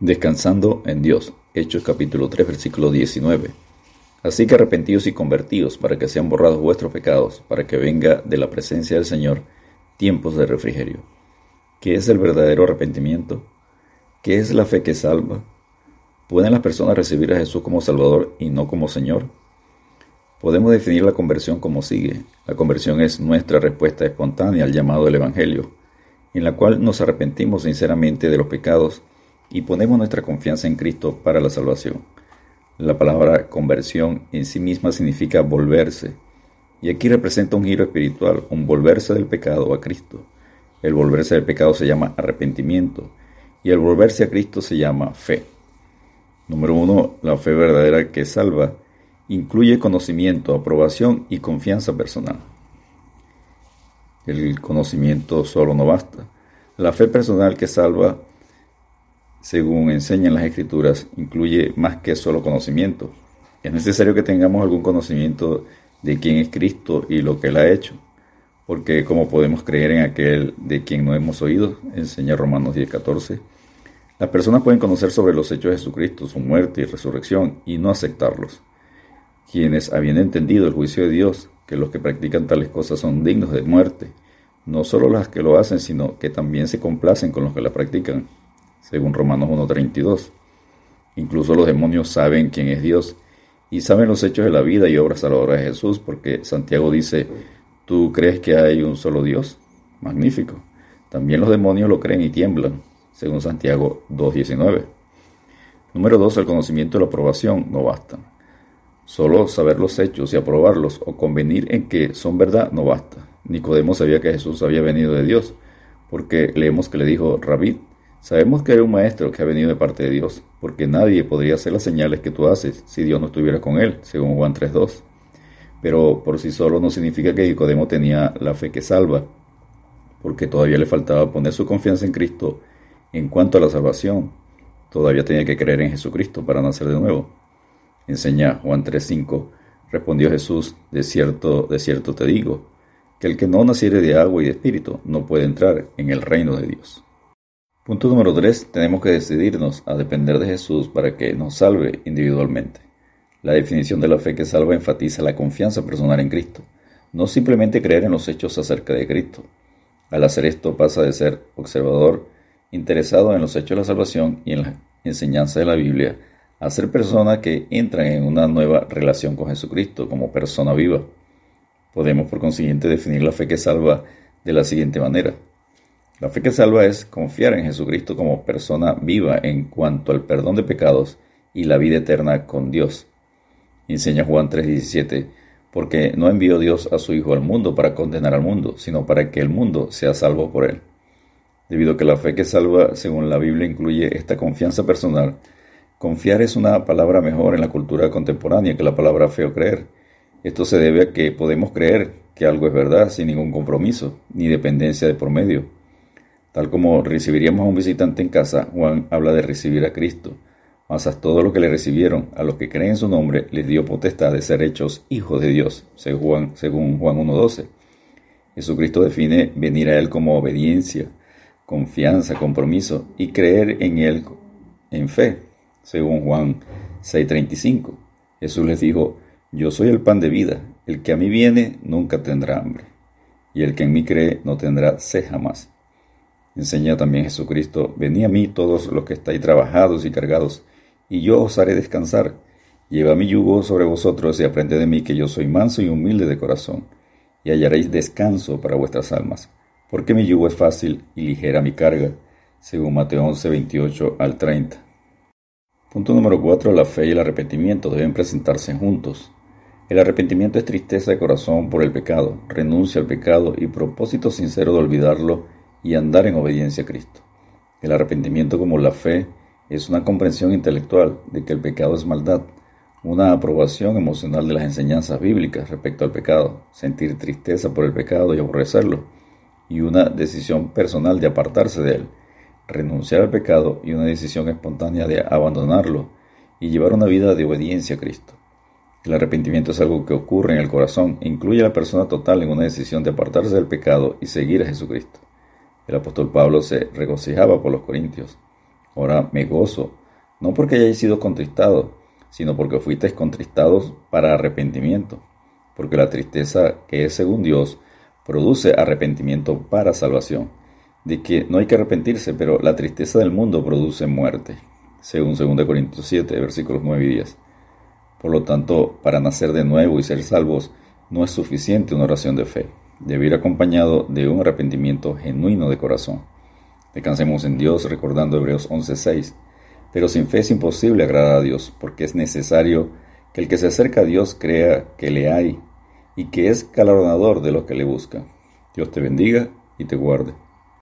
Descansando en Dios. Hechos capítulo 3 versículo 19. Así que arrepentidos y convertidos para que sean borrados vuestros pecados, para que venga de la presencia del Señor tiempos de refrigerio. ¿Qué es el verdadero arrepentimiento? ¿Qué es la fe que salva? ¿Pueden las personas recibir a Jesús como Salvador y no como Señor? Podemos definir la conversión como sigue. La conversión es nuestra respuesta espontánea al llamado del Evangelio, en la cual nos arrepentimos sinceramente de los pecados y ponemos nuestra confianza en Cristo para la salvación. La palabra conversión en sí misma significa volverse, y aquí representa un giro espiritual, un volverse del pecado a Cristo. El volverse del pecado se llama arrepentimiento, y el volverse a Cristo se llama fe. Número uno, la fe verdadera que salva incluye conocimiento, aprobación y confianza personal. El conocimiento solo no basta. La fe personal que salva según enseñan las escrituras, incluye más que solo conocimiento. Es necesario que tengamos algún conocimiento de quién es Cristo y lo que Él ha hecho, porque como podemos creer en aquel de quien no hemos oído, enseña Romanos 10:14, las personas pueden conocer sobre los hechos de Jesucristo, su muerte y resurrección, y no aceptarlos. Quienes, habiendo entendido el juicio de Dios, que los que practican tales cosas son dignos de muerte, no solo las que lo hacen, sino que también se complacen con los que la practican según Romanos 1.32. Incluso los demonios saben quién es Dios y saben los hechos de la vida y obras salvadoras de Jesús, porque Santiago dice, ¿tú crees que hay un solo Dios? Magnífico. También los demonios lo creen y tiemblan, según Santiago 2.19. Número 2. El conocimiento y la aprobación no bastan. Solo saber los hechos y aprobarlos o convenir en que son verdad no basta. Nicodemo sabía que Jesús había venido de Dios, porque leemos que le dijo, Rabí, Sabemos que eres un maestro que ha venido de parte de Dios, porque nadie podría hacer las señales que tú haces si Dios no estuviera con él, según Juan 3.2. Pero por sí solo no significa que Nicodemo tenía la fe que salva, porque todavía le faltaba poner su confianza en Cristo en cuanto a la salvación. Todavía tenía que creer en Jesucristo para nacer de nuevo. Enseña Juan 3.5. Respondió Jesús, de cierto, de cierto te digo, que el que no naciere de agua y de espíritu no puede entrar en el reino de Dios. Punto número 3. Tenemos que decidirnos a depender de Jesús para que nos salve individualmente. La definición de la fe que salva enfatiza la confianza personal en Cristo, no simplemente creer en los hechos acerca de Cristo. Al hacer esto pasa de ser observador, interesado en los hechos de la salvación y en la enseñanza de la Biblia, a ser persona que entra en una nueva relación con Jesucristo como persona viva. Podemos por consiguiente definir la fe que salva de la siguiente manera. La fe que salva es confiar en Jesucristo como persona viva en cuanto al perdón de pecados y la vida eterna con Dios. Enseña Juan 3:17, porque no envió Dios a su Hijo al mundo para condenar al mundo, sino para que el mundo sea salvo por él. Debido a que la fe que salva, según la Biblia, incluye esta confianza personal, confiar es una palabra mejor en la cultura contemporánea que la palabra fe o creer. Esto se debe a que podemos creer que algo es verdad sin ningún compromiso ni dependencia de por medio. Tal como recibiríamos a un visitante en casa, Juan habla de recibir a Cristo. Mas a todos los que le recibieron, a los que creen en su nombre, les dio potestad de ser hechos hijos de Dios, según Juan, 1.12. Jesucristo define venir a Él como obediencia, confianza, compromiso y creer en Él en fe, según Juan 6.35. Jesús les dijo, yo soy el pan de vida, el que a mí viene nunca tendrá hambre, y el que en mí cree no tendrá sed jamás. Enseña también Jesucristo, venid a mí todos los que estáis trabajados y cargados, y yo os haré descansar. Lleva mi yugo sobre vosotros y aprended de mí que yo soy manso y humilde de corazón, y hallaréis descanso para vuestras almas, porque mi yugo es fácil y ligera mi carga, según Mateo 11, 28 al 30. Punto número 4. La fe y el arrepentimiento deben presentarse juntos. El arrepentimiento es tristeza de corazón por el pecado, renuncia al pecado y propósito sincero de olvidarlo y andar en obediencia a Cristo. El arrepentimiento como la fe es una comprensión intelectual de que el pecado es maldad, una aprobación emocional de las enseñanzas bíblicas respecto al pecado, sentir tristeza por el pecado y aborrecerlo, y una decisión personal de apartarse de él, renunciar al pecado y una decisión espontánea de abandonarlo y llevar una vida de obediencia a Cristo. El arrepentimiento es algo que ocurre en el corazón e incluye a la persona total en una decisión de apartarse del pecado y seguir a Jesucristo. El apóstol Pablo se regocijaba por los corintios. Ahora me gozo, no porque hayáis sido contristados, sino porque fuisteis contristados para arrepentimiento, porque la tristeza que es según Dios produce arrepentimiento para salvación, de que no hay que arrepentirse, pero la tristeza del mundo produce muerte, según 2 Corintios 7, versículos 9 y 10. Por lo tanto, para nacer de nuevo y ser salvos, no es suficiente una oración de fe, debe ir acompañado de un arrepentimiento genuino de corazón. Descansemos en Dios recordando Hebreos 11:6. Pero sin fe es imposible agradar a Dios, porque es necesario que el que se acerca a Dios crea que le hay y que es galardonador de los que le buscan. Dios te bendiga y te guarde.